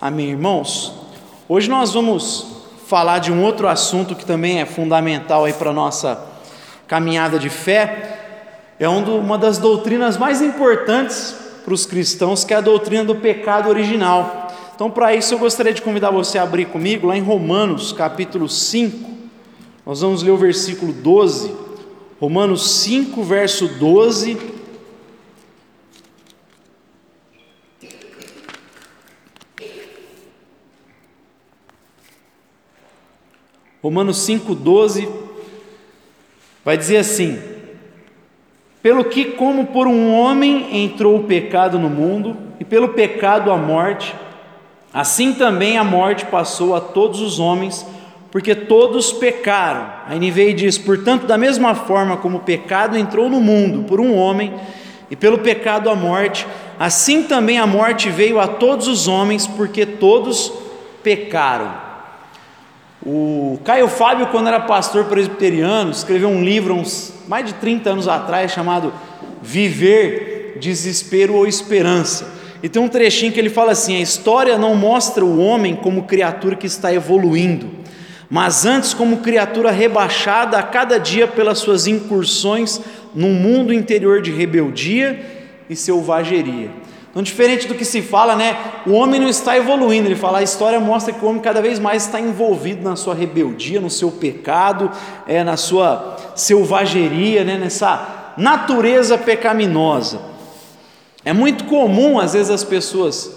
Amém, irmãos? Hoje nós vamos falar de um outro assunto que também é fundamental aí para a nossa caminhada de fé. É uma das doutrinas mais importantes para os cristãos, que é a doutrina do pecado original. Então, para isso, eu gostaria de convidar você a abrir comigo lá em Romanos, capítulo 5. Nós vamos ler o versículo 12. Romanos 5, verso 12 Romanos 5,12 vai dizer assim: Pelo que, como por um homem entrou o pecado no mundo, e pelo pecado a morte, assim também a morte passou a todos os homens, porque todos pecaram. A NVI diz: Portanto, da mesma forma como o pecado entrou no mundo por um homem, e pelo pecado a morte, assim também a morte veio a todos os homens, porque todos pecaram. O Caio Fábio, quando era pastor presbiteriano, escreveu um livro uns mais de 30 anos atrás chamado Viver, Desespero ou Esperança. E tem um trechinho que ele fala assim: a história não mostra o homem como criatura que está evoluindo, mas antes como criatura rebaixada a cada dia pelas suas incursões num mundo interior de rebeldia e selvageria. Então, diferente do que se fala, né? O homem não está evoluindo. Ele fala, a história mostra que o homem cada vez mais está envolvido na sua rebeldia, no seu pecado, é, na sua selvageria, né? nessa natureza pecaminosa. É muito comum, às vezes, as pessoas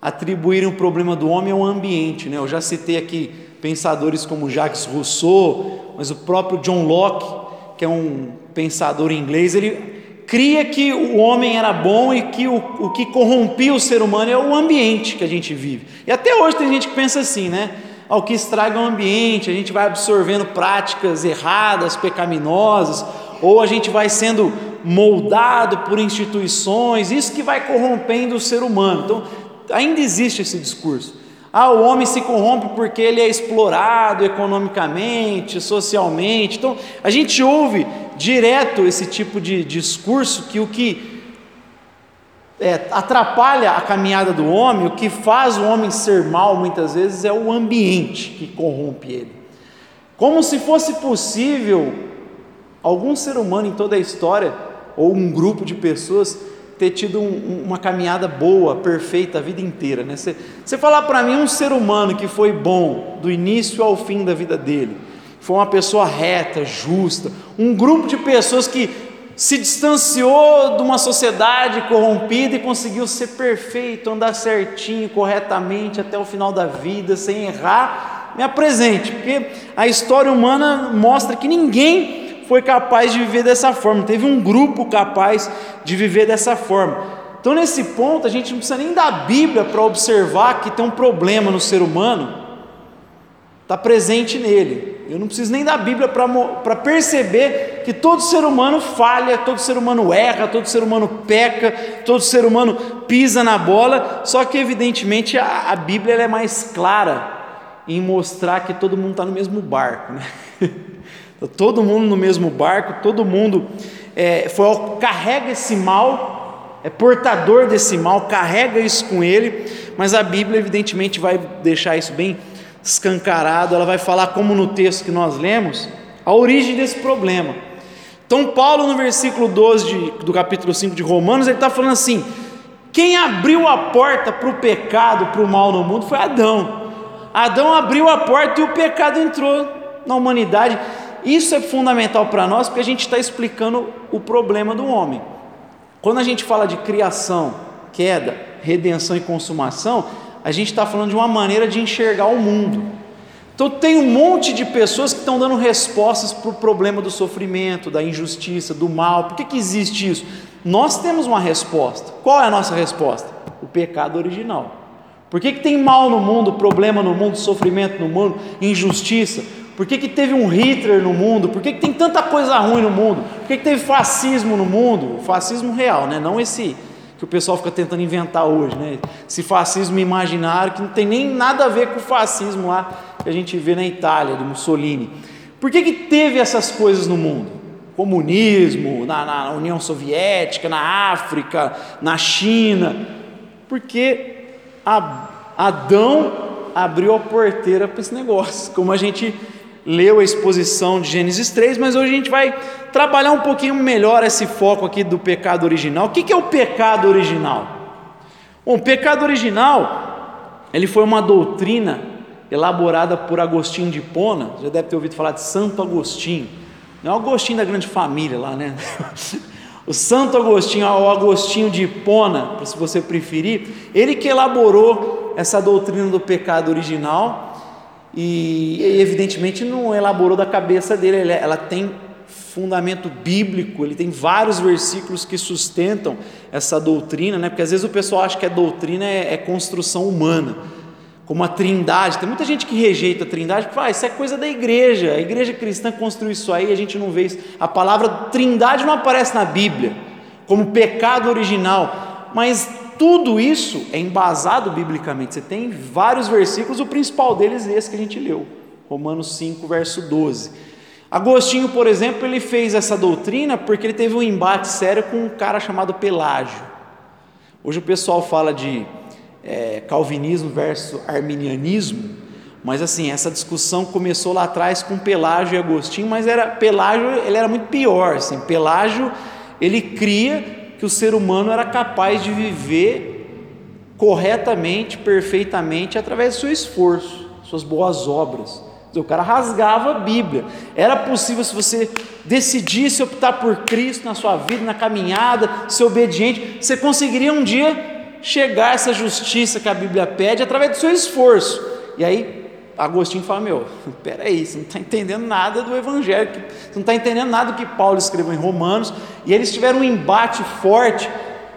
atribuírem o problema do homem ao ambiente. Né? Eu já citei aqui pensadores como Jacques Rousseau, mas o próprio John Locke, que é um pensador inglês, ele cria que o homem era bom e que o, o que corrompia o ser humano é o ambiente que a gente vive. E até hoje tem gente que pensa assim, né? Ao que estraga o ambiente, a gente vai absorvendo práticas erradas, pecaminosas, ou a gente vai sendo moldado por instituições, isso que vai corrompendo o ser humano. Então, ainda existe esse discurso. Ah, o homem se corrompe porque ele é explorado economicamente, socialmente. Então, a gente ouve direto esse tipo de discurso que o que é, atrapalha a caminhada do homem, o que faz o homem ser mal muitas vezes é o ambiente que corrompe ele. Como se fosse possível algum ser humano em toda a história, ou um grupo de pessoas, ter tido um, uma caminhada boa, perfeita a vida inteira. Né? Você, você falar para mim um ser humano que foi bom do início ao fim da vida dele, foi uma pessoa reta, justa, um grupo de pessoas que se distanciou de uma sociedade corrompida e conseguiu ser perfeito, andar certinho, corretamente até o final da vida, sem errar, me apresente, porque a história humana mostra que ninguém foi capaz de viver dessa forma, teve um grupo capaz de viver dessa forma. Então, nesse ponto, a gente não precisa nem da Bíblia para observar que tem um problema no ser humano, está presente nele. Eu não preciso nem da Bíblia para perceber que todo ser humano falha, todo ser humano erra, todo ser humano peca, todo ser humano pisa na bola, só que evidentemente a, a Bíblia é mais clara em mostrar que todo mundo está no mesmo barco. Né? Todo mundo no mesmo barco, todo mundo é, foi, carrega esse mal, é portador desse mal, carrega isso com ele, mas a Bíblia evidentemente vai deixar isso bem escancarado, ela vai falar, como no texto que nós lemos, a origem desse problema. Então, Paulo, no versículo 12 de, do capítulo 5 de Romanos, ele está falando assim: quem abriu a porta para o pecado, para o mal no mundo, foi Adão. Adão abriu a porta e o pecado entrou na humanidade. Isso é fundamental para nós, porque a gente está explicando o problema do homem. Quando a gente fala de criação, queda, redenção e consumação, a gente está falando de uma maneira de enxergar o mundo. Então, tem um monte de pessoas que estão dando respostas para o problema do sofrimento, da injustiça, do mal. Por que, que existe isso? Nós temos uma resposta. Qual é a nossa resposta? O pecado original. Por que, que tem mal no mundo, problema no mundo, sofrimento no mundo, injustiça? Por que, que teve um Hitler no mundo? Por que, que tem tanta coisa ruim no mundo? Por que, que teve fascismo no mundo? Fascismo real, né? não esse que o pessoal fica tentando inventar hoje, né? Esse fascismo imaginário que não tem nem nada a ver com o fascismo lá que a gente vê na Itália, do Mussolini. Por que, que teve essas coisas no mundo? Comunismo, na, na União Soviética, na África, na China. Porque Adão abriu a porteira para esse negócio, como a gente leu a exposição de Gênesis 3, mas hoje a gente vai trabalhar um pouquinho melhor esse foco aqui do pecado original. O que é o pecado original? Bom, o pecado original, ele foi uma doutrina elaborada por Agostinho de Hipona, já deve ter ouvido falar de Santo Agostinho, não é o Agostinho da grande família lá, né? O Santo Agostinho, o Agostinho de Hipona, se você preferir, ele que elaborou essa doutrina do pecado original, e evidentemente não elaborou da cabeça dele, ela tem fundamento bíblico, ele tem vários versículos que sustentam essa doutrina, né? porque às vezes o pessoal acha que a doutrina é, é construção humana, como a trindade, tem muita gente que rejeita a trindade, porque ah, isso é coisa da igreja, a igreja cristã construiu isso aí, a gente não vê isso, a palavra trindade não aparece na Bíblia, como pecado original, mas tudo isso é embasado biblicamente. Você tem vários versículos, o principal deles é esse que a gente leu, Romanos 5, verso 12. Agostinho, por exemplo, ele fez essa doutrina porque ele teve um embate sério com um cara chamado Pelágio. Hoje o pessoal fala de é, calvinismo versus arminianismo, mas assim, essa discussão começou lá atrás com Pelágio e Agostinho, mas era Pelágio, ele era muito pior, assim, Pelágio, ele cria que o ser humano era capaz de viver corretamente, perfeitamente, através do seu esforço, suas boas obras. O cara rasgava a Bíblia. Era possível se você decidisse optar por Cristo na sua vida, na caminhada, ser obediente, você conseguiria um dia chegar a essa justiça que a Bíblia pede através do seu esforço. E aí Agostinho fala: Meu, peraí, você não está entendendo nada do Evangelho, você não está entendendo nada do que Paulo escreveu em Romanos, e eles tiveram um embate forte.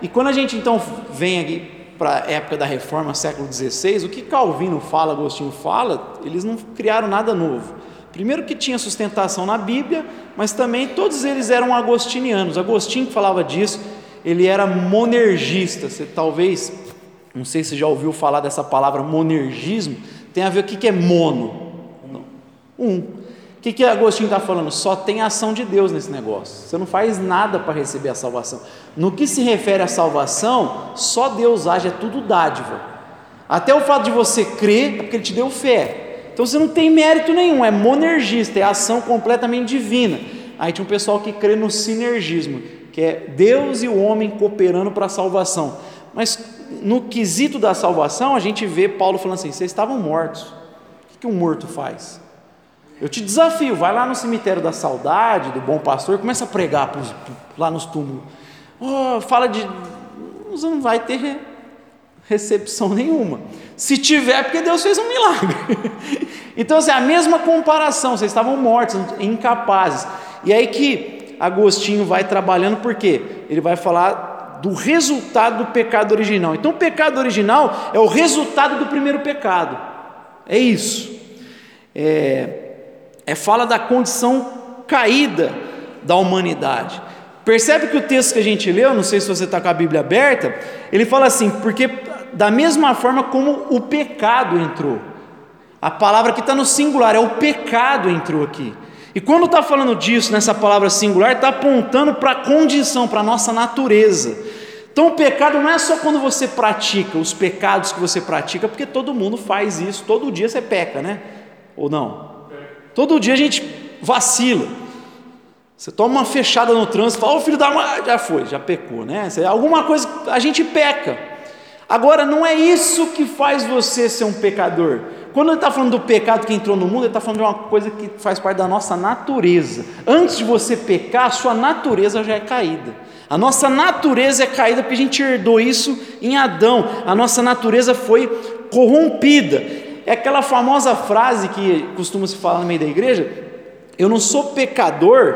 E quando a gente então vem aqui para a época da reforma, século XVI, o que Calvino fala, Agostinho fala, eles não criaram nada novo. Primeiro que tinha sustentação na Bíblia, mas também todos eles eram agostinianos. Agostinho que falava disso, ele era monergista. Você talvez, não sei se já ouviu falar dessa palavra monergismo, tem a ver o que é mono? Um. O que, que Agostinho está falando? Só tem ação de Deus nesse negócio. Você não faz nada para receber a salvação. No que se refere à salvação, só Deus age, é tudo dádiva. Até o fato de você crer é porque Ele te deu fé. Então você não tem mérito nenhum, é monergista, é ação completamente divina. Aí tinha um pessoal que crê no sinergismo, que é Deus e o homem cooperando para a salvação. Mas no quesito da salvação, a gente vê Paulo falando assim: vocês estavam mortos. O que um morto faz? Eu te desafio, vai lá no cemitério da saudade, do bom pastor, começa a pregar pros, lá nos túmulos. Oh, fala de. Você não vai ter recepção nenhuma. Se tiver, é porque Deus fez um milagre. então, assim, a mesma comparação, vocês estavam mortos, incapazes. E aí que Agostinho vai trabalhando, porque ele vai falar do resultado do pecado original. Então, o pecado original é o resultado do primeiro pecado. É isso. É, é fala da condição caída da humanidade. Percebe que o texto que a gente leu, não sei se você está com a Bíblia aberta, ele fala assim, porque da mesma forma como o pecado entrou. A palavra que está no singular é o pecado entrou aqui. E quando está falando disso, nessa palavra singular, está apontando para a condição, para a nossa natureza. Então o pecado não é só quando você pratica os pecados que você pratica, porque todo mundo faz isso, todo dia você peca, né? Ou não? Todo dia a gente vacila. Você toma uma fechada no trânsito, fala, ô oh, filho da mãe, já foi, já pecou, né? Alguma coisa, a gente peca. Agora, não é isso que faz você ser um pecador. Quando ele está falando do pecado que entrou no mundo, ele está falando de uma coisa que faz parte da nossa natureza. Antes de você pecar, a sua natureza já é caída. A nossa natureza é caída porque a gente herdou isso em Adão. A nossa natureza foi corrompida. É aquela famosa frase que costuma se falar no meio da igreja: Eu não sou pecador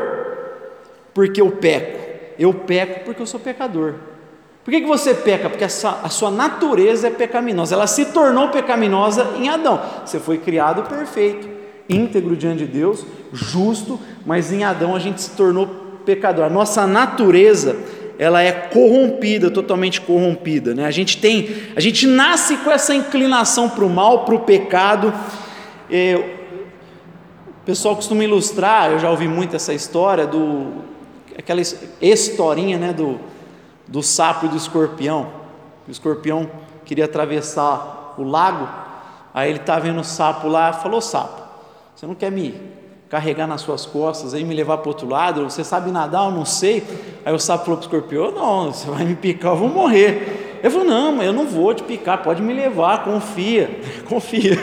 porque eu peco, eu peco porque eu sou pecador. Por que, que você peca? Porque a sua, natureza é pecaminosa, ela se tornou pecaminosa em Adão. Você foi criado perfeito, íntegro diante de Deus, justo, mas em Adão a gente se tornou pecador. A nossa natureza ela é corrompida, totalmente corrompida. Né? A gente tem, a gente nasce com essa inclinação para o mal, para o pecado. É, o pessoal costuma ilustrar, eu já ouvi muito essa história do aquela historinha, né, do do sapo e do escorpião. O escorpião queria atravessar o lago. Aí ele está vendo o sapo lá, falou: Sapo, você não quer me carregar nas suas costas, aí me levar para o outro lado? Você sabe nadar? Eu não sei. Aí o sapo falou para o escorpião: Não, você vai me picar, eu vou morrer. Ele falou: Não, mas eu não vou te picar, pode me levar, confia, confia.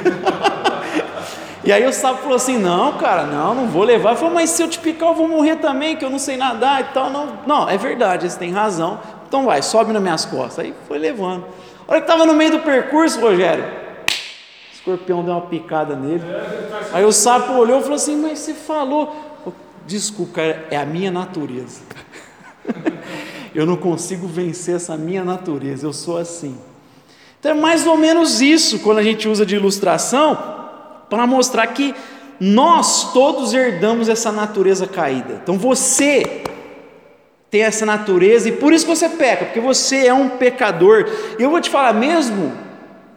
E aí o sapo falou assim: Não, cara, não, não vou levar. Ele falou: Mas se eu te picar, eu vou morrer também, que eu não sei nadar e tal. Não, não é verdade, você tem razão. Então vai, sobe nas minhas costas. Aí foi levando. A hora que estava no meio do percurso, Rogério, o escorpião deu uma picada nele. Aí o sapo olhou e falou assim: Mas você falou. Desculpa, cara, é a minha natureza. eu não consigo vencer essa minha natureza, eu sou assim. Então é mais ou menos isso quando a gente usa de ilustração para mostrar que nós todos herdamos essa natureza caída. Então você tem essa natureza e por isso você peca, porque você é um pecador. E eu vou te falar mesmo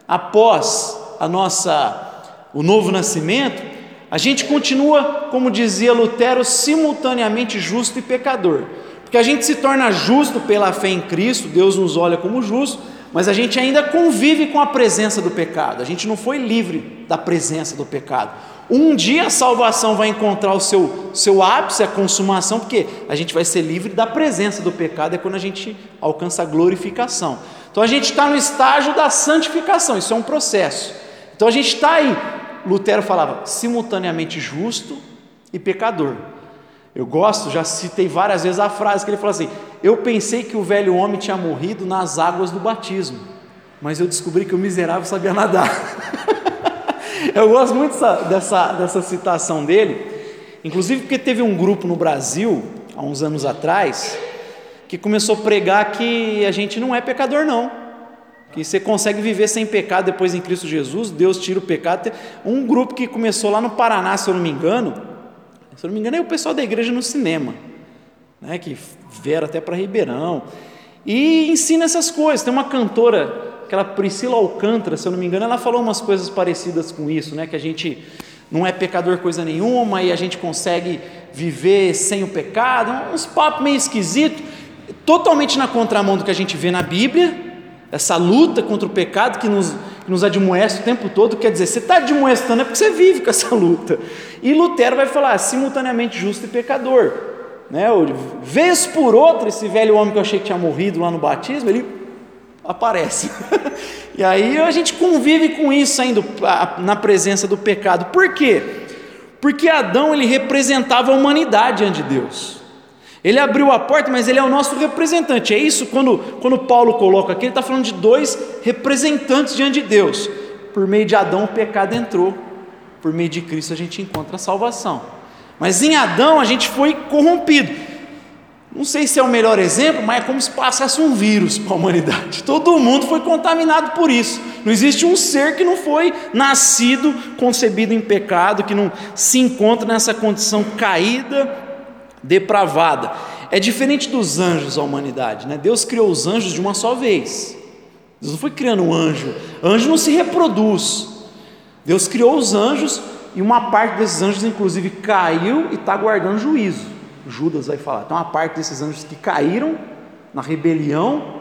após a nossa o novo nascimento, a gente continua, como dizia Lutero, simultaneamente justo e pecador. Porque a gente se torna justo pela fé em Cristo, Deus nos olha como justo, mas a gente ainda convive com a presença do pecado, a gente não foi livre da presença do pecado. Um dia a salvação vai encontrar o seu, seu ápice, a consumação, porque a gente vai ser livre da presença do pecado, é quando a gente alcança a glorificação. Então a gente está no estágio da santificação, isso é um processo. Então a gente está aí, Lutero falava, simultaneamente justo e pecador. Eu gosto, já citei várias vezes a frase que ele falou assim: Eu pensei que o velho homem tinha morrido nas águas do batismo, mas eu descobri que o miserável sabia nadar. eu gosto muito dessa, dessa, dessa citação dele, inclusive porque teve um grupo no Brasil, há uns anos atrás, que começou a pregar que a gente não é pecador, não. Que você consegue viver sem pecado depois em Cristo Jesus, Deus tira o pecado. Um grupo que começou lá no Paraná, se eu não me engano, se eu não me engano, é o pessoal da igreja no cinema, né, que vieram até para Ribeirão, e ensina essas coisas. Tem uma cantora, aquela Priscila Alcântara, se eu não me engano, ela falou umas coisas parecidas com isso, né, que a gente não é pecador coisa nenhuma e a gente consegue viver sem o pecado, uns papos meio esquisitos, totalmente na contramão do que a gente vê na Bíblia, essa luta contra o pecado que nos, que nos admoesta o tempo todo, quer dizer, você está admoestando é porque você vive com essa luta. E Lutero vai falar simultaneamente justo e pecador. Né? Vez por outra, esse velho homem que eu achei que tinha morrido lá no batismo, ele aparece. e aí a gente convive com isso ainda na presença do pecado. Por quê? Porque Adão ele representava a humanidade diante de Deus. Ele abriu a porta, mas ele é o nosso representante. É isso quando, quando Paulo coloca aqui, ele está falando de dois representantes diante de Deus. Por meio de Adão o pecado entrou, por meio de Cristo a gente encontra a salvação. Mas em Adão a gente foi corrompido. Não sei se é o melhor exemplo, mas é como se passasse um vírus para a humanidade. Todo mundo foi contaminado por isso. Não existe um ser que não foi nascido, concebido em pecado, que não se encontra nessa condição caída, depravada. É diferente dos anjos a humanidade, né? Deus criou os anjos de uma só vez. Deus não foi criando um anjo. Anjo não se reproduz. Deus criou os anjos e uma parte desses anjos, inclusive, caiu e está guardando juízo. Judas vai falar. Então, uma parte desses anjos que caíram na rebelião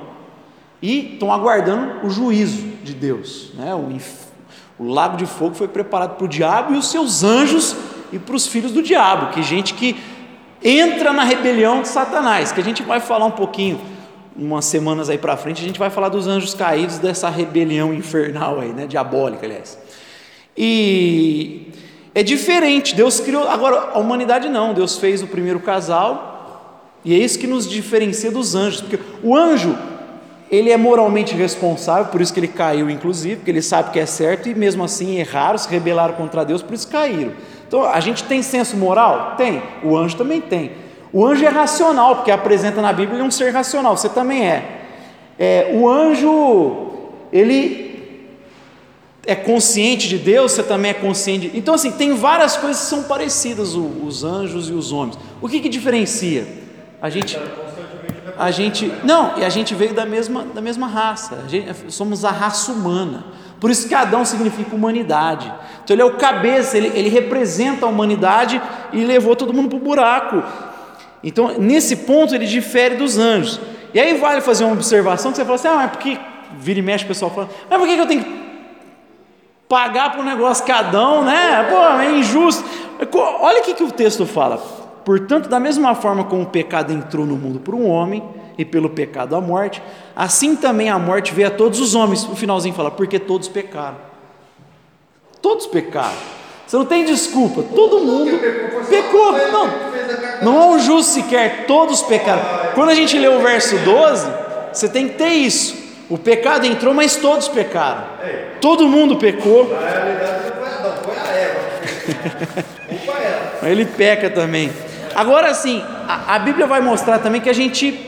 e estão aguardando o juízo de Deus. Né? O, o lago de fogo foi preparado para o diabo e os seus anjos e para os filhos do diabo, que gente que entra na rebelião de Satanás, que a gente vai falar um pouquinho, umas semanas aí para frente, a gente vai falar dos anjos caídos, dessa rebelião infernal aí, né, diabólica, aliás. E é diferente, Deus criou, agora a humanidade não, Deus fez o primeiro casal, e é isso que nos diferencia dos anjos, porque o anjo, ele é moralmente responsável, por isso que ele caiu, inclusive, porque ele sabe que é certo, e mesmo assim erraram, se rebelaram contra Deus, por isso caíram. Então, a gente tem senso moral? Tem. O anjo também tem. O anjo é racional, porque apresenta na Bíblia um ser racional. Você também é. é o anjo, ele é consciente de Deus, você também é consciente. De... Então, assim, tem várias coisas que são parecidas, os anjos e os homens. O que, que diferencia? A gente. A gente. Não, e a gente veio da mesma, da mesma raça. Gente, somos a raça humana. Por isso que Adão significa humanidade. Então ele é o cabeça, ele, ele representa a humanidade e levou todo mundo para o buraco. Então, nesse ponto, ele difere dos anjos. E aí vale fazer uma observação que você fala assim: ah, mas porque vira e mexe o pessoal fala, mas por que eu tenho que pagar para o negócio cadão, né? Pô, é injusto. Olha o que, que o texto fala. Portanto, da mesma forma como o pecado entrou no mundo por um homem, e pelo pecado a morte, assim também a morte veio a todos os homens. O finalzinho fala, porque todos pecaram. Todos pecaram. Você não tem desculpa, todo mundo pecou. Não, não há um justo sequer, todos pecaram. Quando a gente lê o verso 12, você tem que ter isso. O pecado entrou, mas todos pecaram. Todo mundo pecou. Na realidade, não foi a Eva. Ele peca também. Agora sim, a, a Bíblia vai mostrar também que a gente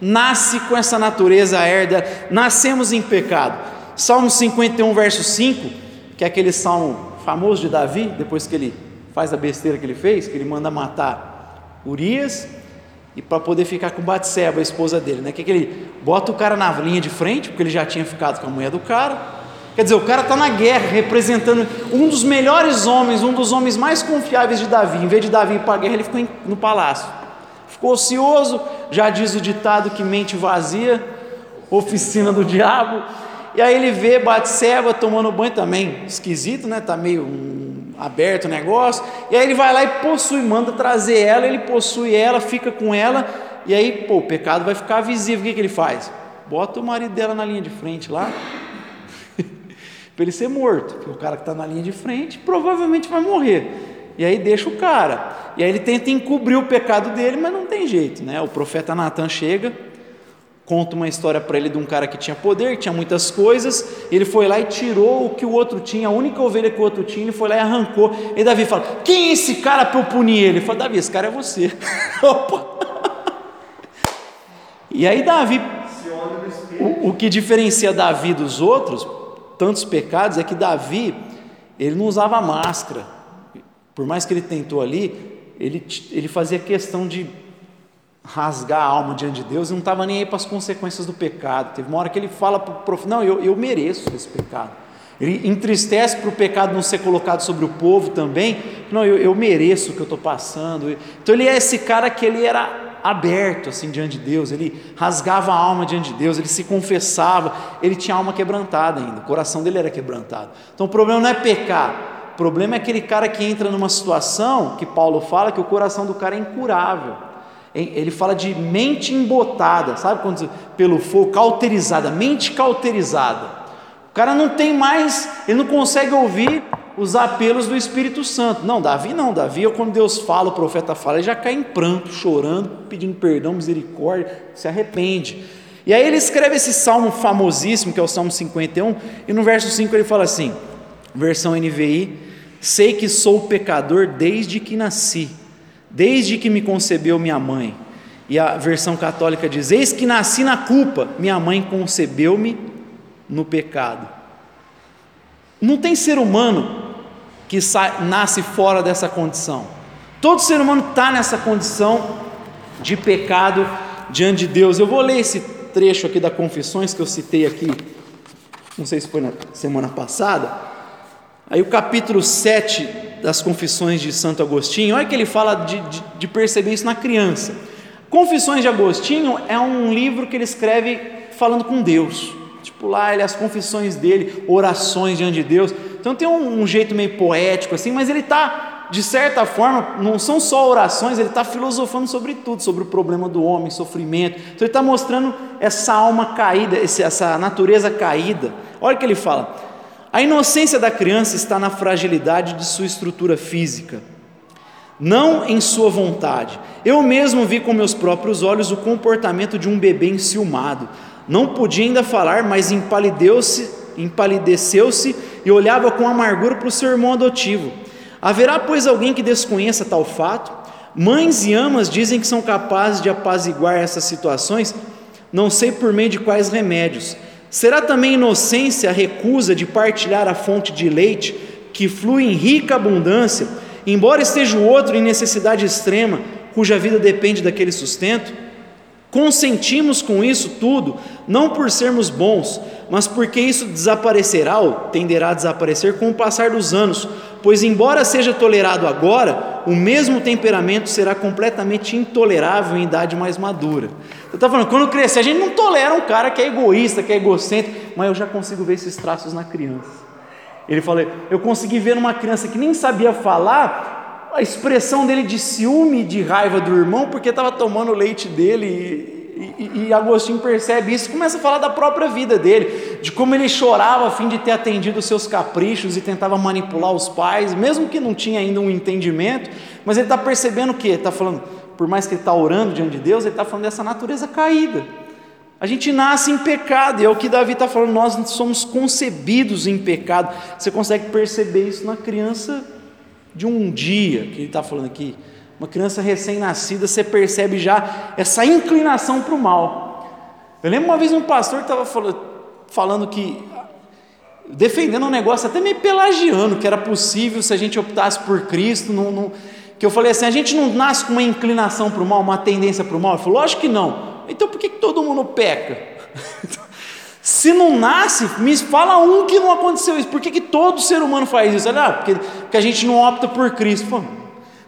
nasce com essa natureza herda, nascemos em pecado. Salmo 51, verso 5, que é aquele salmo famoso de Davi, depois que ele faz a besteira que ele fez, que ele manda matar Urias e para poder ficar com Batseba, a esposa dele, né? Que, que ele bota o cara na linha de frente, porque ele já tinha ficado com a mulher do cara. Quer dizer, o cara está na guerra, representando um dos melhores homens, um dos homens mais confiáveis de Davi. Em vez de Davi ir para a guerra, ele ficou no palácio. Ficou ocioso, já diz o ditado que mente vazia, oficina do diabo. E aí ele vê Batseba tomando banho também, esquisito, né? Tá meio um, aberto o negócio. E aí ele vai lá e possui, manda trazer ela, ele possui ela, fica com ela, e aí, pô, o pecado vai ficar visível. O que, que ele faz? Bota o marido dela na linha de frente lá, para ele ser morto, porque o cara que está na linha de frente provavelmente vai morrer. E aí deixa o cara. E aí ele tenta encobrir o pecado dele, mas não tem jeito, né? O profeta Natan chega, conta uma história para ele de um cara que tinha poder, que tinha muitas coisas, ele foi lá e tirou o que o outro tinha, a única ovelha que o outro tinha, ele foi lá e arrancou. E Davi fala: Quem é esse cara para eu punir ele? Ele fala: Davi, esse cara é você. Opa! E aí Davi, o, o que diferencia Davi dos outros, tantos pecados, é que Davi, ele não usava máscara. Por mais que ele tentou ali, ele, ele fazia questão de rasgar a alma diante de Deus e não estava nem aí para as consequências do pecado. Teve uma hora que ele fala para o profeta: Não, eu, eu mereço esse pecado. Ele entristece para o pecado não ser colocado sobre o povo também. Não, eu, eu mereço o que eu estou passando. Então ele é esse cara que ele era aberto assim diante de Deus, ele rasgava a alma diante de Deus, ele se confessava, ele tinha a alma quebrantada ainda, o coração dele era quebrantado. Então o problema não é pecar, o problema é aquele cara que entra numa situação que Paulo fala que o coração do cara é incurável. Ele fala de mente embotada, sabe quando pelo fogo, cauterizada, mente cauterizada. O cara não tem mais, ele não consegue ouvir os apelos do Espírito Santo. Não, Davi não, Davi, quando Deus fala, o profeta fala, ele já cai em pranto, chorando, pedindo perdão, misericórdia, se arrepende. E aí ele escreve esse salmo famosíssimo, que é o Salmo 51, e no verso 5 ele fala assim: versão NVI, sei que sou pecador desde que nasci, desde que me concebeu minha mãe. E a versão católica diz: Eis que nasci na culpa, minha mãe concebeu-me no pecado. Não tem ser humano que sai, nasce fora dessa condição. Todo ser humano está nessa condição de pecado diante de Deus. Eu vou ler esse trecho aqui da Confissões que eu citei aqui, não sei se foi na semana passada Aí o capítulo 7 das Confissões de Santo Agostinho, olha que ele fala de, de, de perceber isso na criança. Confissões de Agostinho é um livro que ele escreve falando com Deus. Tipo lá, ele, as confissões dele, orações diante de Deus. Então tem um, um jeito meio poético assim, mas ele está, de certa forma, não são só orações, ele está filosofando sobre tudo, sobre o problema do homem, sofrimento. Então ele está mostrando essa alma caída, essa natureza caída. Olha o que ele fala. A inocência da criança está na fragilidade de sua estrutura física, não em sua vontade. Eu mesmo vi com meus próprios olhos o comportamento de um bebê enciumado. Não podia ainda falar, mas empalideceu-se empalideceu e olhava com amargura para o seu irmão adotivo. Haverá, pois, alguém que desconheça tal fato? Mães e amas dizem que são capazes de apaziguar essas situações, não sei por meio de quais remédios. Será também inocência a recusa de partilhar a fonte de leite que flui em rica abundância, embora esteja o outro em necessidade extrema, cuja vida depende daquele sustento? Consentimos com isso tudo, não por sermos bons, mas porque isso desaparecerá ou tenderá a desaparecer com o passar dos anos, pois, embora seja tolerado agora, o mesmo temperamento será completamente intolerável em idade mais madura. Eu estava falando, quando crescer, a gente não tolera um cara que é egoísta, que é egocêntrico, mas eu já consigo ver esses traços na criança. Ele falou: eu consegui ver numa criança que nem sabia falar a expressão dele de ciúme, de raiva do irmão, porque estava tomando o leite dele. E, e, e, Agostinho percebe isso, começa a falar da própria vida dele, de como ele chorava a fim de ter atendido os seus caprichos e tentava manipular os pais, mesmo que não tinha ainda um entendimento, mas ele está percebendo o que? Está falando, por mais que ele está orando diante de Deus, ele está falando dessa natureza caída. A gente nasce em pecado, e é o que Davi está falando, nós somos concebidos em pecado. Você consegue perceber isso na criança de um dia, que ele está falando aqui. Uma criança recém-nascida, você percebe já essa inclinação para o mal. Eu lembro uma vez um pastor que estava falando, que, defendendo um negócio até meio pelagiano, que era possível se a gente optasse por Cristo, não, não, que eu falei assim: a gente não nasce com uma inclinação para o mal, uma tendência para o mal? Ele falou: lógico que não. Então por que, que todo mundo peca? Se não nasce, me fala um que não aconteceu isso. Por que, que todo ser humano faz isso? Ah, porque, porque a gente não opta por Cristo. Pô,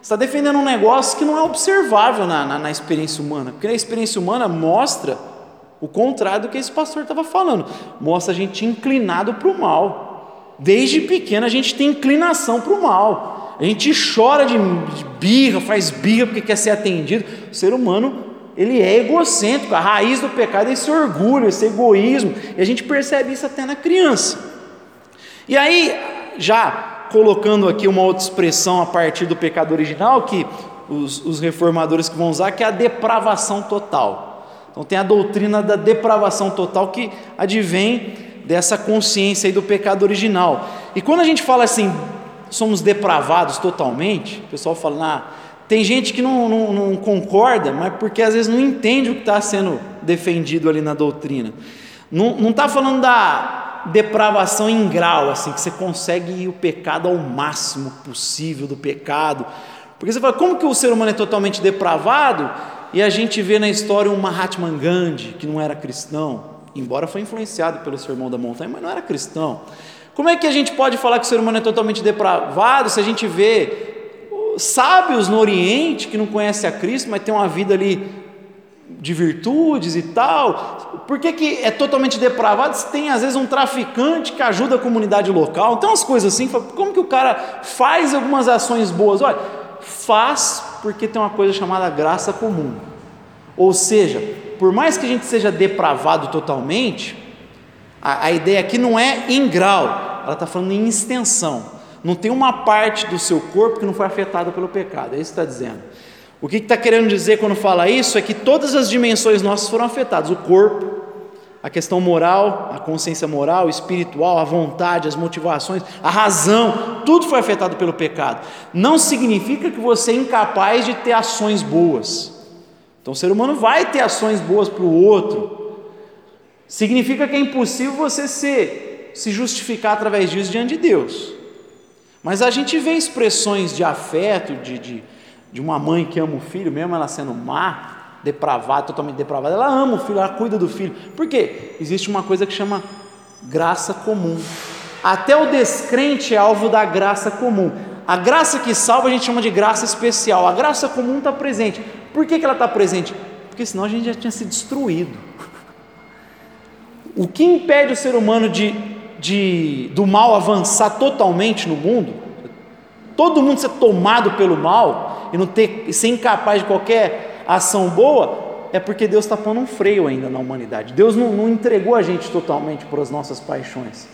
está defendendo um negócio que não é observável na, na, na, experiência humana. Porque a experiência humana mostra o contrário do que esse pastor estava falando. Mostra a gente inclinado para o mal. Desde pequeno a gente tem inclinação para o mal. A gente chora de, de birra, faz birra porque quer ser atendido. O ser humano ele é egocêntrico, a raiz do pecado é esse orgulho, esse egoísmo, e a gente percebe isso até na criança. E aí, já colocando aqui uma outra expressão a partir do pecado original, que os, os reformadores que vão usar, que é a depravação total. Então tem a doutrina da depravação total que advém dessa consciência aí do pecado original. E quando a gente fala assim, somos depravados totalmente, o pessoal fala, ah, tem gente que não, não, não concorda, mas porque às vezes não entende o que está sendo defendido ali na doutrina. Não está falando da depravação em grau, assim, que você consegue ir o pecado ao máximo possível do pecado. Porque você fala, como que o ser humano é totalmente depravado? E a gente vê na história um Mahatma Gandhi, que não era cristão, embora foi influenciado pelo Sermão da Montanha, mas não era cristão. Como é que a gente pode falar que o ser humano é totalmente depravado se a gente vê sábios no Oriente que não conhecem a Cristo, mas tem uma vida ali de virtudes e tal. Por que, que é totalmente depravado se tem às vezes um traficante que ajuda a comunidade local? Então, as coisas assim, como que o cara faz algumas ações boas? Olha, faz porque tem uma coisa chamada graça comum. Ou seja, por mais que a gente seja depravado totalmente, a, a ideia aqui não é em grau, ela está falando em extensão. Não tem uma parte do seu corpo que não foi afetada pelo pecado, é isso que está dizendo. O que está querendo dizer quando fala isso é que todas as dimensões nossas foram afetadas: o corpo, a questão moral, a consciência moral, espiritual, a vontade, as motivações, a razão, tudo foi afetado pelo pecado. Não significa que você é incapaz de ter ações boas. Então o ser humano vai ter ações boas para o outro. Significa que é impossível você se, se justificar através disso diante de Deus. Mas a gente vê expressões de afeto, de, de, de uma mãe que ama o filho, mesmo ela sendo má, depravada, totalmente depravada, ela ama o filho, ela cuida do filho. Por quê? Existe uma coisa que chama graça comum. Até o descrente é alvo da graça comum. A graça que salva a gente chama de graça especial. A graça comum está presente. Por que, que ela está presente? Porque senão a gente já tinha se destruído. O que impede o ser humano de de, do mal avançar totalmente no mundo, todo mundo ser tomado pelo mal e não ter, ser incapaz de qualquer ação boa, é porque Deus está pondo um freio ainda na humanidade. Deus não, não entregou a gente totalmente para as nossas paixões.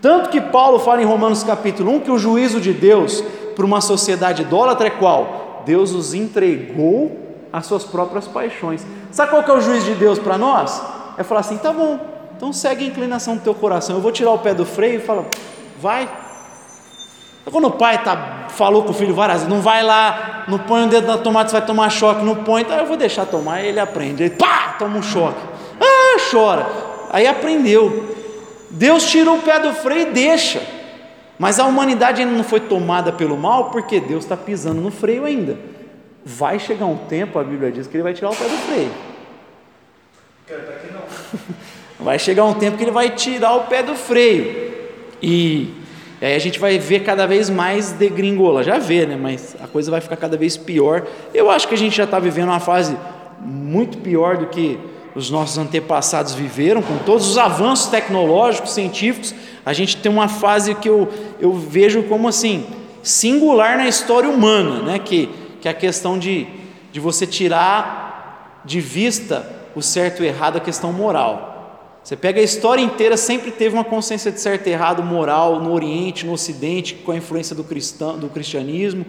Tanto que Paulo fala em Romanos capítulo 1 que o juízo de Deus para uma sociedade idólatra é qual? Deus os entregou às suas próprias paixões. Sabe qual que é o juízo de Deus para nós? É falar assim: tá bom, então segue a inclinação do teu coração. Eu vou tirar o pé do freio e falo, vai. Quando o pai tá, falou com o filho várias vezes, não vai lá, não põe o dedo na tomada, você vai tomar choque, não põe, então eu vou deixar tomar, ele aprende. Ele pá, toma um choque. Ah, chora. Aí aprendeu. Deus tirou o pé do freio e deixa. Mas a humanidade ainda não foi tomada pelo mal, porque Deus está pisando no freio ainda. Vai chegar um tempo, a Bíblia diz que ele vai tirar o pé do freio. Quero estar aqui não. Vai chegar um tempo que ele vai tirar o pé do freio. E aí a gente vai ver cada vez mais degringola. Já vê, né? Mas a coisa vai ficar cada vez pior. Eu acho que a gente já está vivendo uma fase muito pior do que os nossos antepassados viveram, com todos os avanços tecnológicos, científicos, a gente tem uma fase que eu, eu vejo como assim, singular na história humana, né? que, que é a questão de, de você tirar de vista o certo e o errado, a questão moral. Você pega a história inteira, sempre teve uma consciência de certo e errado moral no Oriente, no Ocidente, com a influência do, cristão, do cristianismo,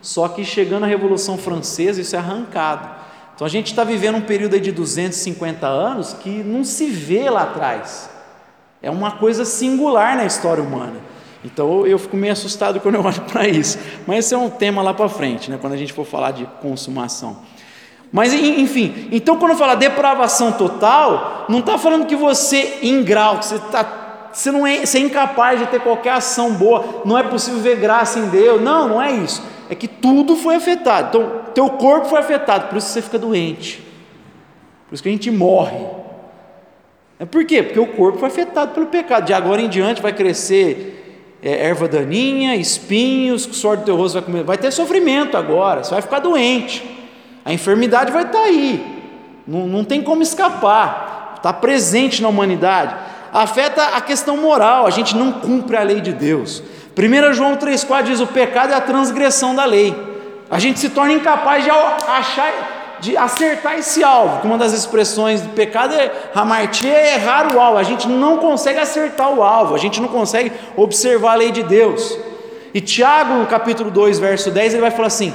só que chegando à Revolução Francesa, isso é arrancado. Então a gente está vivendo um período de 250 anos que não se vê lá atrás. É uma coisa singular na história humana. Então eu fico meio assustado quando eu olho para isso. Mas esse é um tema lá para frente, né? quando a gente for falar de consumação. Mas enfim, então quando fala depravação total, não está falando que você em grau, que você está você não é, você é incapaz de ter qualquer ação boa, não é possível ver graça em Deus. Não, não é isso. É que tudo foi afetado. Então, teu corpo foi afetado, por isso você fica doente. Por isso que a gente morre. É por quê? Porque o corpo foi afetado pelo pecado. De agora em diante vai crescer é, erva daninha, espinhos, o suor do teu rosto vai comer. Vai ter sofrimento agora, você vai ficar doente. A enfermidade vai estar aí. Não, não tem como escapar. Está presente na humanidade afeta a questão moral, a gente não cumpre a lei de Deus. 1 João 3,4 diz: o pecado é a transgressão da lei. A gente se torna incapaz de achar, de acertar esse alvo. Que uma das expressões do pecado é hamartia é errar o alvo. A gente não consegue acertar o alvo, a gente não consegue observar a lei de Deus. E Tiago, no capítulo 2, verso 10, ele vai falar assim: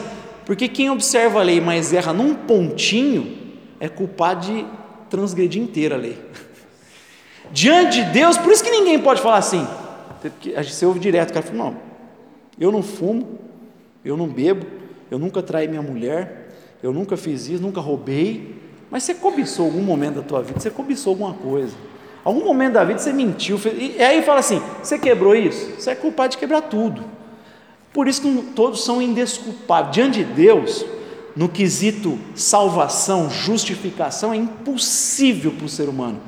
porque quem observa a lei, mas erra num pontinho, é culpado de transgredir inteira a lei. diante de Deus, por isso que ninguém pode falar assim. Você ouve direto, o cara fala, não, eu não fumo, eu não bebo, eu nunca traí minha mulher, eu nunca fiz isso, nunca roubei, mas você cobiçou algum momento da tua vida, você cobiçou alguma coisa, algum momento da vida você mentiu, fez, e aí fala assim, você quebrou isso? Você é culpado de quebrar tudo. Por isso que todos são indesculpáveis. Diante de Deus, no quesito salvação, justificação, é impossível para o ser humano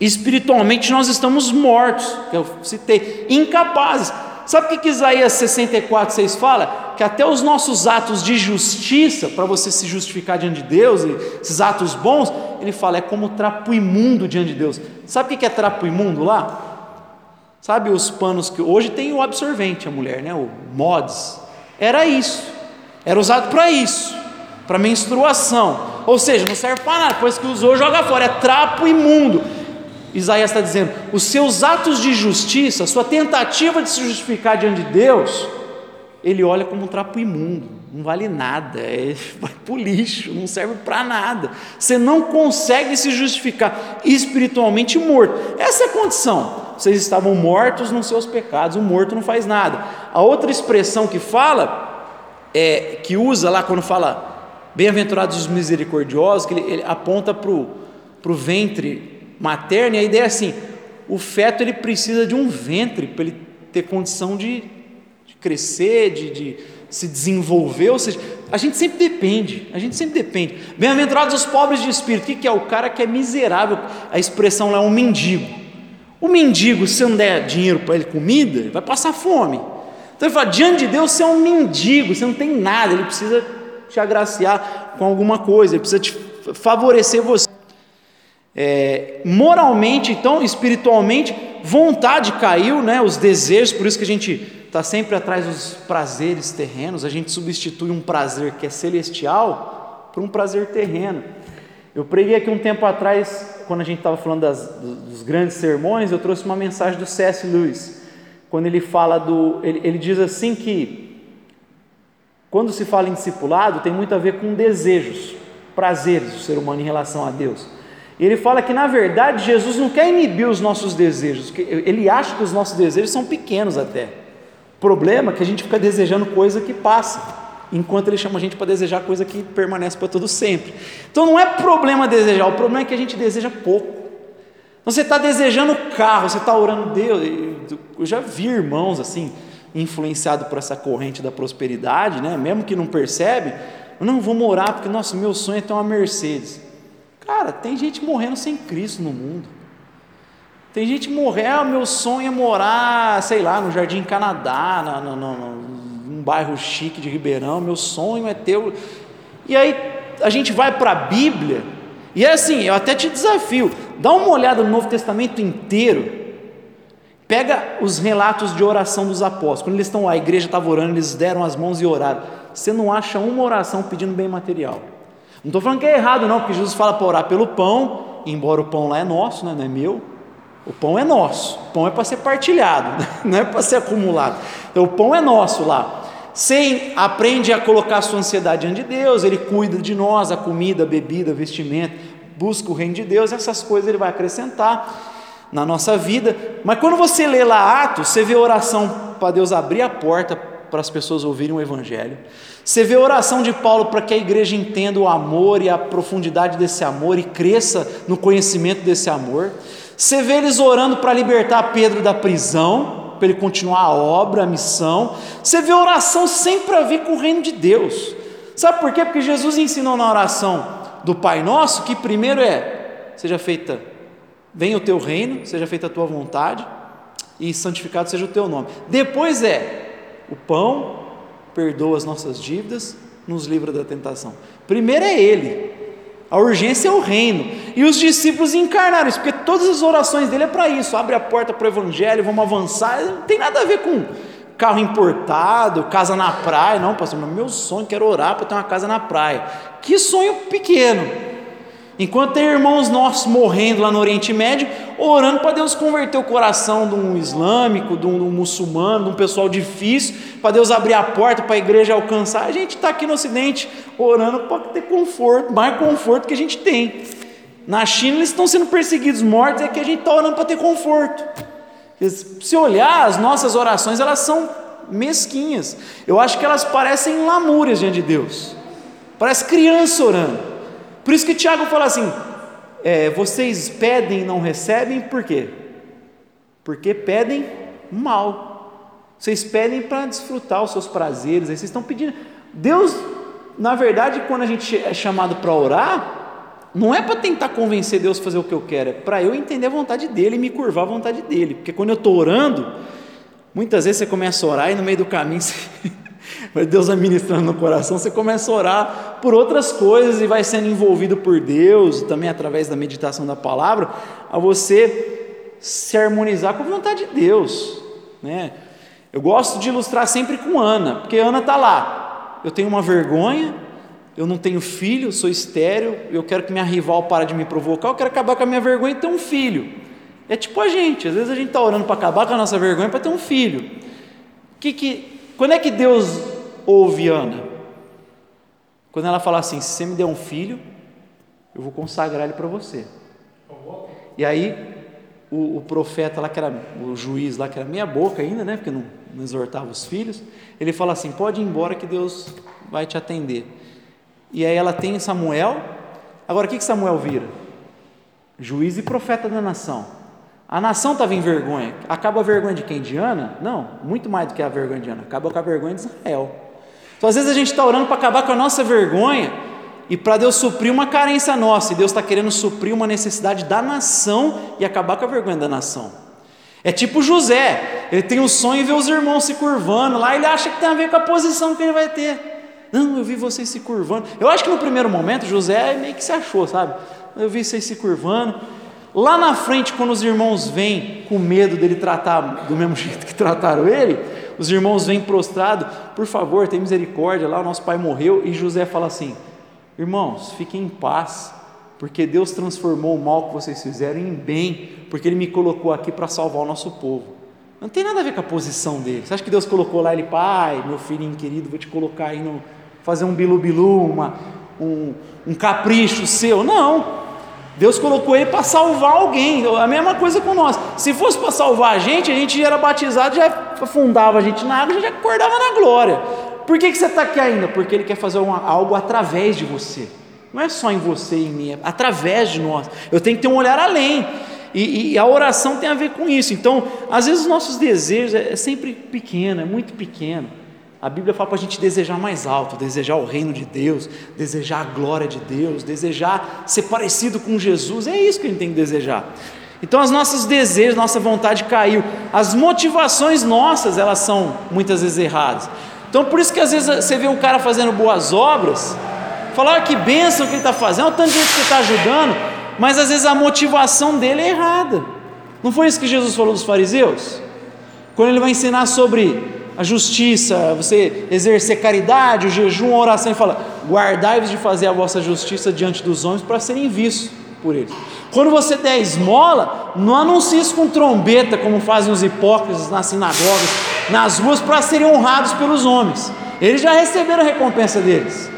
Espiritualmente nós estamos mortos, que eu citei, incapazes. Sabe o que, Isaías 64, 6 fala? Que até os nossos atos de justiça, para você se justificar diante de Deus, esses atos bons, ele fala, é como trapo imundo diante de Deus. Sabe o que é trapo imundo lá? Sabe os panos que. Hoje tem o absorvente, a mulher, né? O mods. Era isso. Era usado para isso, para menstruação. Ou seja, não serve para nada. Depois que usou, joga fora. É trapo imundo. Isaías está dizendo: os seus atos de justiça, sua tentativa de se justificar diante de Deus, ele olha como um trapo imundo, não vale nada, é, vai para o lixo, não serve para nada. Você não consegue se justificar espiritualmente morto. Essa é a condição. Vocês estavam mortos nos seus pecados, o morto não faz nada. A outra expressão que fala, é, que usa lá quando fala bem-aventurados os misericordiosos, que ele, ele aponta para o ventre materna, e a ideia é assim: o feto ele precisa de um ventre para ele ter condição de, de crescer, de, de, se desenvolver, ou seja, a gente sempre depende, a gente sempre depende. Bem-aventurados os pobres de espírito, o que é? O cara que é miserável, a expressão lá é um mendigo. O mendigo, se não der dinheiro para ele comida, vai passar fome. Então ele fala: diante de Deus você é um mendigo, você não tem nada, ele precisa te agraciar com alguma coisa, ele precisa te favorecer você. É, moralmente, então, espiritualmente, vontade caiu, né, os desejos, por isso que a gente está sempre atrás dos prazeres terrenos, a gente substitui um prazer que é celestial por um prazer terreno. Eu preguei aqui um tempo atrás, quando a gente estava falando das, dos grandes sermões, eu trouxe uma mensagem do C.S. Lewis, quando ele fala do. Ele, ele diz assim que quando se fala em discipulado, tem muito a ver com desejos, prazeres do ser humano em relação a Deus. Ele fala que na verdade Jesus não quer inibir os nossos desejos, ele acha que os nossos desejos são pequenos até. O problema é que a gente fica desejando coisa que passa, enquanto ele chama a gente para desejar coisa que permanece para todo sempre. Então não é problema desejar, o problema é que a gente deseja pouco. Então, você está desejando carro, você está orando Deus. Eu já vi irmãos assim influenciados por essa corrente da prosperidade, né? Mesmo que não percebe, não vou morar porque nosso meu sonho é ter uma Mercedes. Cara, tem gente morrendo sem Cristo no mundo. Tem gente morrendo, ah, meu sonho é morar, sei lá, no Jardim Canadá, na, no, num bairro chique de Ribeirão, meu sonho é ter. E aí a gente vai para a Bíblia E é assim, eu até te desafio, dá uma olhada no Novo Testamento inteiro. Pega os relatos de oração dos apóstolos. Quando eles estão lá, a igreja estava orando, eles deram as mãos e oraram. Você não acha uma oração pedindo bem material. Não estou falando que é errado, não, porque Jesus fala para orar pelo pão, embora o pão lá é nosso, né, não é meu. O pão é nosso, o pão é para ser partilhado, não é para ser acumulado. Então o pão é nosso lá. Você aprende a colocar sua ansiedade diante de Deus, Ele cuida de nós, a comida, a bebida, a vestimento, busca o reino de Deus, essas coisas Ele vai acrescentar na nossa vida. Mas quando você lê lá Atos, você vê oração para Deus abrir a porta para as pessoas ouvirem o Evangelho. Você vê a oração de Paulo para que a igreja entenda o amor e a profundidade desse amor e cresça no conhecimento desse amor. Você vê eles orando para libertar Pedro da prisão para ele continuar a obra, a missão. Você vê a oração sempre a ver com o reino de Deus. Sabe por quê? Porque Jesus ensinou na oração do Pai Nosso que primeiro é: seja feita, venha o teu reino, seja feita a tua vontade, e santificado seja o teu nome. Depois é o pão, perdoa as nossas dívidas, nos livra da tentação. Primeiro é Ele, a urgência é o reino. E os discípulos encarnaram isso, porque todas as orações dele é para isso. Abre a porta para o evangelho, vamos avançar. Não tem nada a ver com carro importado, casa na praia. Não, pastor, meu sonho, quero orar para ter uma casa na praia. Que sonho pequeno. Enquanto tem irmãos nossos morrendo lá no Oriente Médio, orando para Deus converter o coração de um islâmico, de um, de um muçulmano, de um pessoal difícil, para Deus abrir a porta para a igreja alcançar. A gente está aqui no Ocidente orando para ter conforto, mais conforto que a gente tem. Na China eles estão sendo perseguidos, mortos, é que a gente está orando para ter conforto. Se olhar, as nossas orações elas são mesquinhas. Eu acho que elas parecem lamúrias diante de Deus. Parece criança orando. Por isso que Tiago fala assim: é, vocês pedem e não recebem, por quê? Porque pedem mal. Vocês pedem para desfrutar os seus prazeres, aí vocês estão pedindo. Deus, na verdade, quando a gente é chamado para orar, não é para tentar convencer Deus a fazer o que eu quero, é para eu entender a vontade dele e me curvar à vontade dele. Porque quando eu estou orando, muitas vezes você começa a orar e no meio do caminho você Deus vai ministrando no coração, você começa a orar por outras coisas e vai sendo envolvido por Deus, também através da meditação da palavra, a você se harmonizar com a vontade de Deus. Né? Eu gosto de ilustrar sempre com Ana, porque Ana está lá. Eu tenho uma vergonha, eu não tenho filho, sou estéreo, eu quero que minha rival pare de me provocar, eu quero acabar com a minha vergonha e ter um filho. É tipo a gente, às vezes a gente está orando para acabar com a nossa vergonha para ter um filho. Que, que, quando é que Deus ouve Ana? Quando ela fala assim: se você me der um filho, eu vou consagrar ele para você. E aí, o, o, profeta lá, que era o juiz lá, que era meia boca ainda, né? Porque não, não exortava os filhos, ele fala assim: pode ir embora que Deus vai te atender. E aí ela tem Samuel. Agora, o que, que Samuel vira? Juiz e profeta da nação. A nação estava em vergonha. Acaba a vergonha de quem? De Ana? Não, muito mais do que a vergonha de Ana. Acaba com a vergonha de Israel. Então, às vezes, a gente está orando para acabar com a nossa vergonha e para Deus suprir uma carência nossa, e Deus está querendo suprir uma necessidade da nação e acabar com a vergonha da nação. É tipo José, ele tem o um sonho de ver os irmãos se curvando lá, ele acha que tem a ver com a posição que ele vai ter. Não, eu vi vocês se curvando. Eu acho que no primeiro momento José meio que se achou, sabe? Eu vi vocês se curvando. Lá na frente, quando os irmãos vêm com medo dele tratar do mesmo jeito que trataram ele, os irmãos vêm prostrados, por favor, tem misericórdia, lá o nosso pai morreu, e José fala assim: irmãos, fiquem em paz, porque Deus transformou o mal que vocês fizeram em bem, porque Ele me colocou aqui para salvar o nosso povo. Não tem nada a ver com a posição dele. Você acha que Deus colocou lá ele, pai, meu filhinho querido, vou te colocar aí no. fazer um bilu-bilu, uma, um, um capricho seu? Não. Deus colocou ele para salvar alguém, a mesma coisa com nós. Se fosse para salvar a gente, a gente já era batizado, já afundava a gente na água, já acordava na glória. Por que, que você está aqui ainda? Porque Ele quer fazer uma, algo através de você. Não é só em você e em mim, é através de nós. Eu tenho que ter um olhar além. E, e, a oração tem a ver com isso. Então, às vezes os nossos desejos é, é sempre pequeno, é muito pequeno. A Bíblia fala para a gente desejar mais alto, desejar o reino de Deus, desejar a glória de Deus, desejar ser parecido com Jesus. É isso que a gente tem que desejar. Então, os nossos desejos, nossa vontade caiu. As motivações nossas, elas são muitas vezes erradas. Então, por isso que às vezes você vê um cara fazendo boas obras, falar que bênção que ele está fazendo, tanto de gente que está ajudando, mas às vezes a motivação dele é errada. Não foi isso que Jesus falou dos fariseus? Quando ele vai ensinar sobre a justiça, você exercer caridade, o jejum, a oração, ele fala: guardai-vos de fazer a vossa justiça diante dos homens para serem vistos por eles. Quando você der esmola, não anuncie isso com trombeta, como fazem os hipócritas nas sinagogas, nas ruas, para serem honrados pelos homens. Eles já receberam a recompensa deles.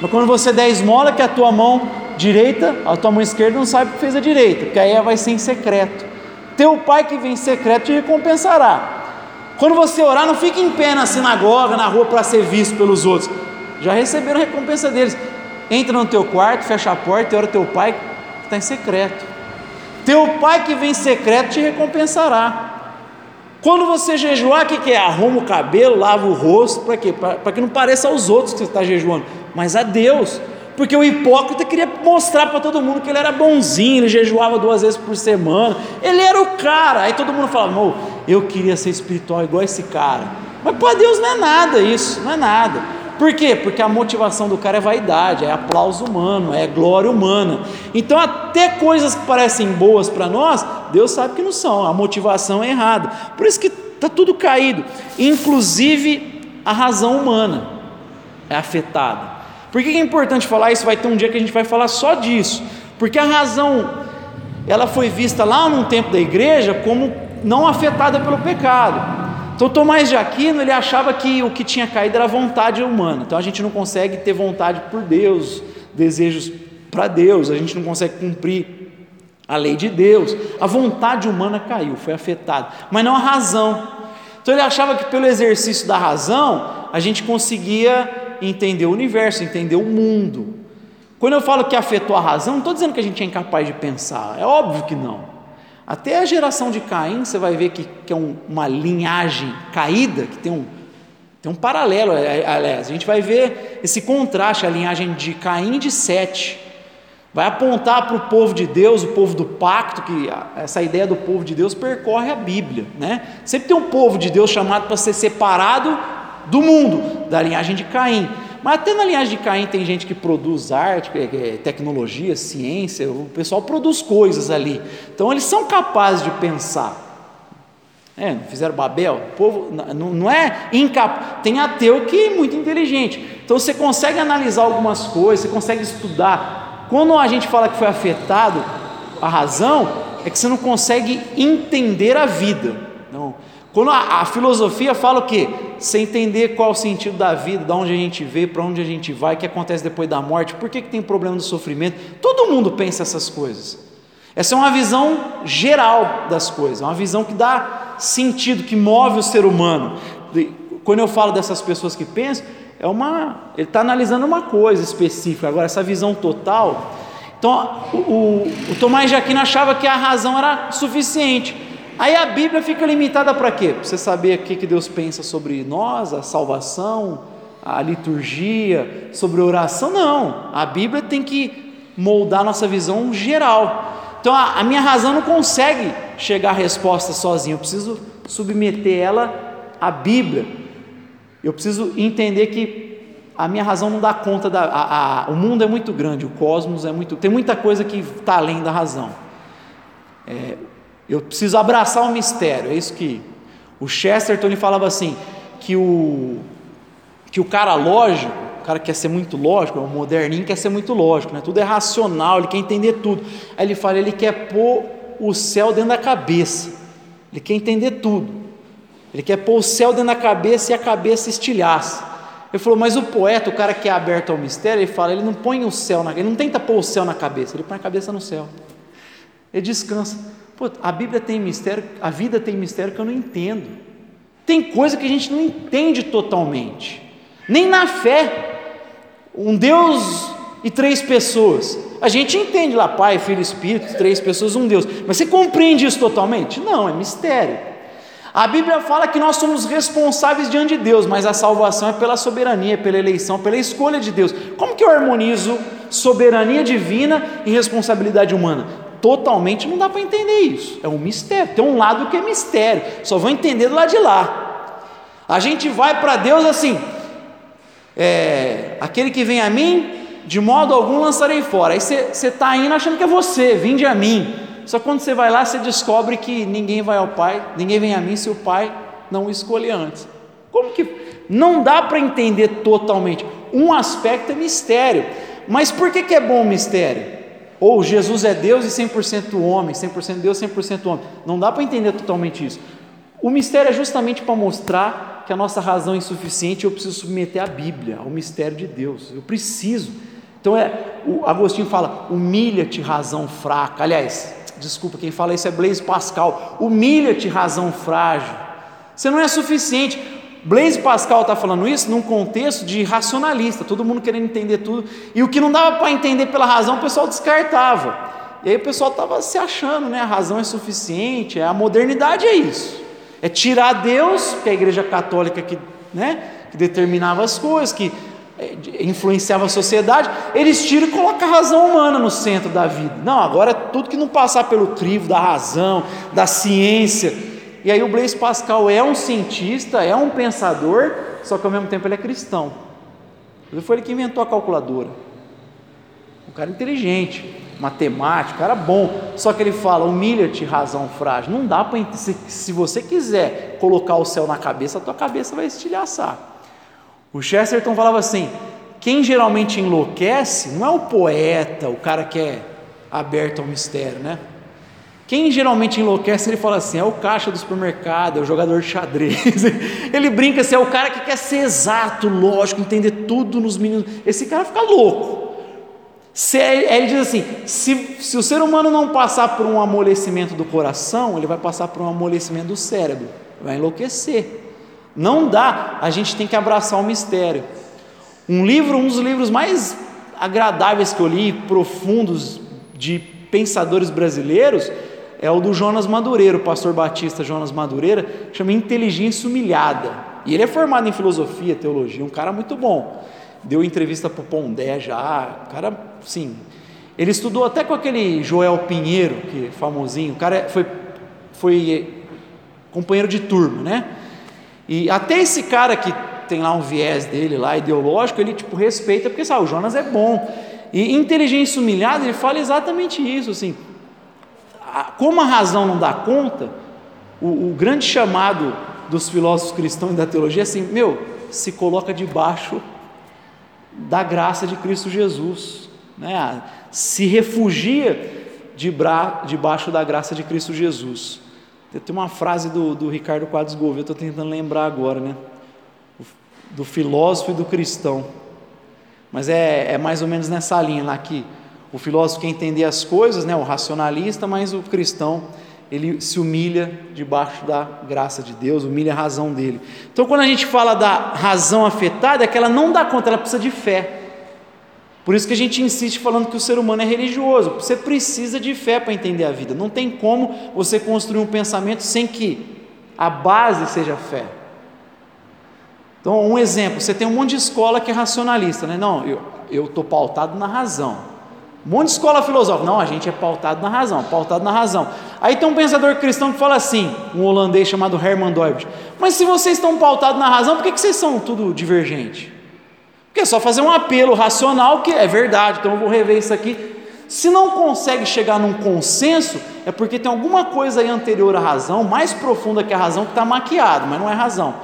Mas quando você der esmola, que a tua mão direita, a tua mão esquerda não sabe o que fez a direita, porque aí vai ser em secreto. Teu pai que vem em secreto te recompensará. Quando você orar, não fique em pé na sinagoga, na rua para ser visto pelos outros. Já receberam a recompensa deles. Entra no teu quarto, fecha a porta e ora teu pai que está em secreto. Teu pai que vem em secreto te recompensará. Quando você jejuar, o que, que é? Arruma o cabelo, lava o rosto, para quê? Para que não pareça aos outros que você está jejuando, mas a Deus. Porque o hipócrita queria mostrar para todo mundo que ele era bonzinho, ele jejuava duas vezes por semana, ele era o cara. Aí todo mundo falava, eu queria ser espiritual igual esse cara. Mas para Deus não é nada isso, não é nada. Por quê? Porque a motivação do cara é vaidade, é aplauso humano, é glória humana. Então, até coisas que parecem boas para nós, Deus sabe que não são, a motivação é errada. Por isso que está tudo caído, inclusive a razão humana é afetada. Por que é importante falar isso? Vai ter um dia que a gente vai falar só disso, porque a razão ela foi vista lá num tempo da igreja como não afetada pelo pecado. Então Tomás de Aquino ele achava que o que tinha caído era a vontade humana. Então a gente não consegue ter vontade por Deus, desejos para Deus, a gente não consegue cumprir a lei de Deus. A vontade humana caiu, foi afetada, mas não a razão. Então ele achava que pelo exercício da razão a gente conseguia entender o universo, entender o mundo. Quando eu falo que afetou a razão, não estou dizendo que a gente é incapaz de pensar, é óbvio que não. Até a geração de Caim, você vai ver que, que é um, uma linhagem caída, que tem um, tem um paralelo, é, é, aliás, a gente vai ver esse contraste, a linhagem de Caim e de Sete. Vai apontar para o povo de Deus, o povo do pacto, que essa ideia do povo de Deus percorre a Bíblia. Né? Sempre tem um povo de Deus chamado para ser separado do mundo, da linhagem de Caim. Mas até na linhagem de Caim tem gente que produz arte, tecnologia, ciência, o pessoal produz coisas ali. Então eles são capazes de pensar. É, fizeram Babel? O povo não, não é incapaz. Tem ateu que é muito inteligente. Então você consegue analisar algumas coisas, você consegue estudar. Quando a gente fala que foi afetado a razão, é que você não consegue entender a vida. Não. Quando a, a filosofia fala o quê? Você entender qual o sentido da vida, de onde a gente veio, para onde a gente vai, o que acontece depois da morte, por que, que tem problema do sofrimento. Todo mundo pensa essas coisas. Essa é uma visão geral das coisas, é uma visão que dá sentido, que move o ser humano. Quando eu falo dessas pessoas que pensam, é uma, ele está analisando uma coisa específica. Agora, essa visão total. Então, o, o, o Tomás de Aquino achava que a razão era suficiente. Aí a Bíblia fica limitada para quê? Para você saber o que, Deus pensa sobre nós, a salvação, a liturgia, sobre oração. Não, a Bíblia tem que moldar nossa visão geral. Então a, a minha razão não consegue chegar à resposta sozinha, eu preciso submeter ela à Bíblia. Eu preciso entender que a minha razão não dá conta da. A, a, o mundo é muito grande, o cosmos é muito. Tem muita coisa que está além da razão. É, eu preciso abraçar o mistério. É isso que o Chesterton ele falava assim que o que o cara lógico, o cara quer ser muito lógico, o moderninho quer ser muito lógico, né? Tudo é racional, ele quer entender tudo. Aí ele fala, ele quer pôr o céu dentro da cabeça. Ele quer entender tudo. Ele quer pôr o céu dentro da cabeça e a cabeça estilhaça. Ele falou, mas o poeta, o cara que é aberto ao mistério, ele fala, ele não põe o céu na, ele não tenta pôr o céu na cabeça, ele põe a cabeça no céu. Ele descansa. Pô, a Bíblia tem mistério, a vida tem mistério que eu não entendo. Tem coisa que a gente não entende totalmente. Nem na fé. Um Deus e três pessoas. A gente entende lá, Pai, Filho Espírito, três pessoas, um Deus. Mas você compreende isso totalmente? Não, é mistério. A Bíblia fala que nós somos responsáveis diante de Deus, mas a salvação é pela soberania, pela eleição, pela escolha de Deus. Como que eu harmonizo soberania divina e responsabilidade humana? Totalmente não dá para entender isso. É um mistério. Tem um lado que é mistério. Só vou entender do lado de lá. A gente vai para Deus assim. É, aquele que vem a mim, de modo algum lançarei fora. Aí você está indo achando que é você, vinde a mim. Só quando você vai lá, você descobre que ninguém vai ao Pai, ninguém vem a mim se o Pai não o escolher antes. Como que não dá para entender totalmente? Um aspecto é mistério. Mas por que, que é bom o mistério? Ou Jesus é Deus e 100% homem, 100% Deus, 100% homem. Não dá para entender totalmente isso. O mistério é justamente para mostrar que a nossa razão é insuficiente eu preciso submeter a Bíblia, ao mistério de Deus. Eu preciso. Então é, o Agostinho fala: humilha-te, razão fraca. Aliás, desculpa, quem fala isso é Blaise Pascal. Humilha-te, razão frágil. Você não é suficiente. Blaise Pascal está falando isso num contexto de racionalista, todo mundo querendo entender tudo, e o que não dava para entender pela razão, o pessoal descartava. E aí o pessoal estava se achando, né? A razão é suficiente, a modernidade é isso. É tirar Deus, que é a igreja católica que, né, que determinava as coisas, que é, influenciava a sociedade, eles tiram e colocam a razão humana no centro da vida. Não, agora é tudo que não passar pelo crivo da razão, da ciência, e aí o Blaise Pascal é um cientista, é um pensador, só que ao mesmo tempo ele é cristão. Ele foi ele que inventou a calculadora. Um cara inteligente, matemático, cara bom. Só que ele fala: humilha-te, razão frágil. Não dá para. Se, se você quiser colocar o céu na cabeça, a tua cabeça vai estilhaçar. O Chesterton falava assim: quem geralmente enlouquece não é o poeta, o cara que é aberto ao mistério, né? Quem geralmente enlouquece, ele fala assim: é o caixa do supermercado, é o jogador de xadrez. ele brinca assim: é o cara que quer ser exato, lógico, entender tudo nos minutos. Esse cara fica louco. Se, ele diz assim: se, se o ser humano não passar por um amolecimento do coração, ele vai passar por um amolecimento do cérebro, vai enlouquecer. Não dá, a gente tem que abraçar o mistério. Um livro, um dos livros mais agradáveis que eu li, profundos, de pensadores brasileiros, é o do Jonas Madureira, o pastor batista Jonas Madureira, chama Inteligência Humilhada. E ele é formado em filosofia, teologia, um cara muito bom. Deu entrevista para o Pondé já, cara, sim. Ele estudou até com aquele Joel Pinheiro, que é famosinho, o cara foi, foi companheiro de turma, né? E até esse cara que tem lá um viés dele lá ideológico, ele tipo respeita porque sabe, o Jonas é bom. E inteligência humilhada, ele fala exatamente isso, assim, como a razão não dá conta, o, o grande chamado dos filósofos cristãos e da teologia é assim: meu, se coloca debaixo da graça de Cristo Jesus, né? se refugia debaixo da graça de Cristo Jesus. Tem uma frase do, do Ricardo Quadros Gouveia, estou tentando lembrar agora, né? Do filósofo e do cristão. Mas é, é mais ou menos nessa linha lá que o filósofo quer entender as coisas, né, o racionalista, mas o cristão, ele se humilha debaixo da graça de Deus, humilha a razão dele. Então, quando a gente fala da razão afetada, é que ela não dá conta, ela precisa de fé. Por isso que a gente insiste falando que o ser humano é religioso. Você precisa de fé para entender a vida. Não tem como você construir um pensamento sem que a base seja fé. Então, um exemplo: você tem um monte de escola que é racionalista, né? Não, eu estou pautado na razão. Um monte de escola filosófica. Não, a gente é pautado na razão, pautado na razão. Aí tem um pensador cristão que fala assim, um holandês chamado Herman Doibert. Mas se vocês estão pautados na razão, por que, que vocês são tudo divergente? Porque é só fazer um apelo racional que é verdade, então eu vou rever isso aqui. Se não consegue chegar num consenso, é porque tem alguma coisa aí anterior à razão, mais profunda que a razão, que está maquiado, mas não é razão.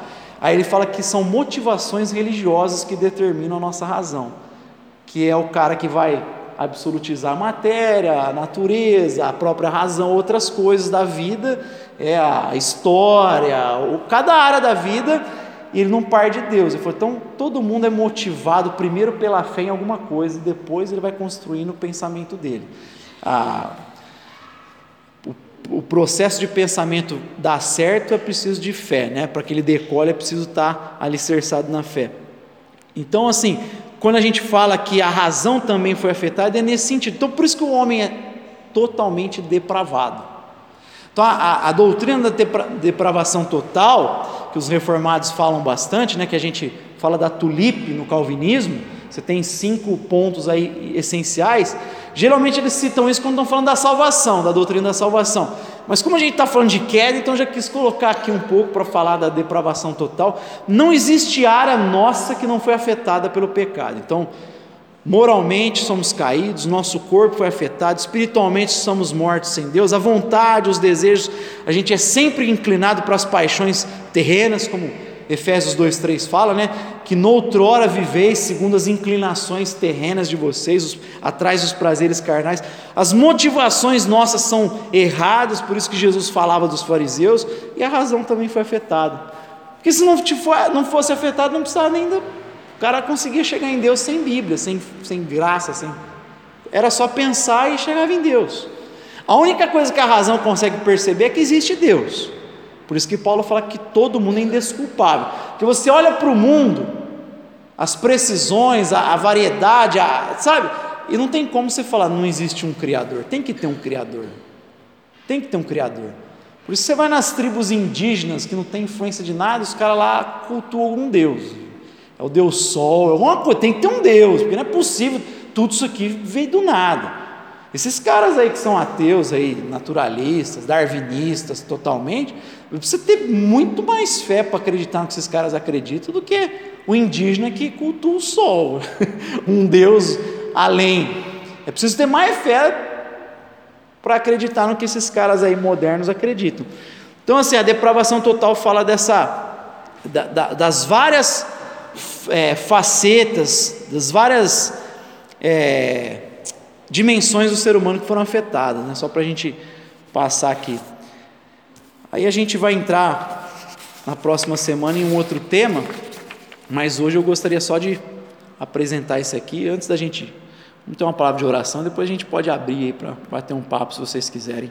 Aí ele fala que são motivações religiosas que determinam a nossa razão, que é o cara que vai absolutizar a matéria, a natureza, a própria razão, outras coisas da vida, é a história, cada área da vida, e ele não parte de Deus. Ele falou, então todo mundo é motivado primeiro pela fé em alguma coisa, e depois ele vai construindo o pensamento dele. Ah, o, o processo de pensamento dar certo é preciso de fé, né? Para que ele decole é preciso estar alicerçado na fé. Então, assim, quando a gente fala que a razão também foi afetada, é nesse sentido. Então, por isso que o homem é totalmente depravado. Então, a, a doutrina da depravação total, que os reformados falam bastante, né, que a gente fala da tulipe no calvinismo, você tem cinco pontos aí essenciais. Geralmente eles citam isso quando estão falando da salvação, da doutrina da salvação. Mas como a gente está falando de queda, então já quis colocar aqui um pouco para falar da depravação total. Não existe área nossa que não foi afetada pelo pecado. Então, Moralmente somos caídos, nosso corpo foi afetado, espiritualmente somos mortos sem Deus, a vontade, os desejos, a gente é sempre inclinado para as paixões terrenas, como Efésios 2,3 fala, né? Que noutrora viveis segundo as inclinações terrenas de vocês, os, atrás dos prazeres carnais. As motivações nossas são erradas, por isso que Jesus falava dos fariseus, e a razão também foi afetada. Porque se não, não fosse afetado, não precisava nem do cara conseguia chegar em Deus sem Bíblia, sem, sem graça, sem... era só pensar e chegava em Deus. A única coisa que a razão consegue perceber é que existe Deus. Por isso que Paulo fala que todo mundo é indesculpável. Que você olha para o mundo, as precisões, a, a variedade, a, sabe? E não tem como você falar, não existe um Criador. Tem que ter um Criador. Tem que ter um Criador. Por isso você vai nas tribos indígenas que não tem influência de nada, os caras lá cultuam um Deus é o Deus Sol, é alguma coisa, tem que ter um Deus, porque não é possível, tudo isso aqui veio do nada. Esses caras aí que são ateus, aí, naturalistas, darwinistas totalmente, você ter muito mais fé para acreditar no que esses caras acreditam do que o indígena que cultua o sol, um Deus além. É preciso ter mais fé para acreditar no que esses caras aí modernos acreditam. Então, assim, a depravação total fala dessa, da, da, das várias é, facetas, das várias é, dimensões do ser humano que foram afetadas, né? só para a gente passar aqui. Aí a gente vai entrar na próxima semana em um outro tema, mas hoje eu gostaria só de apresentar isso aqui, antes da gente. Vamos ter uma palavra de oração, depois a gente pode abrir aí para bater um papo se vocês quiserem.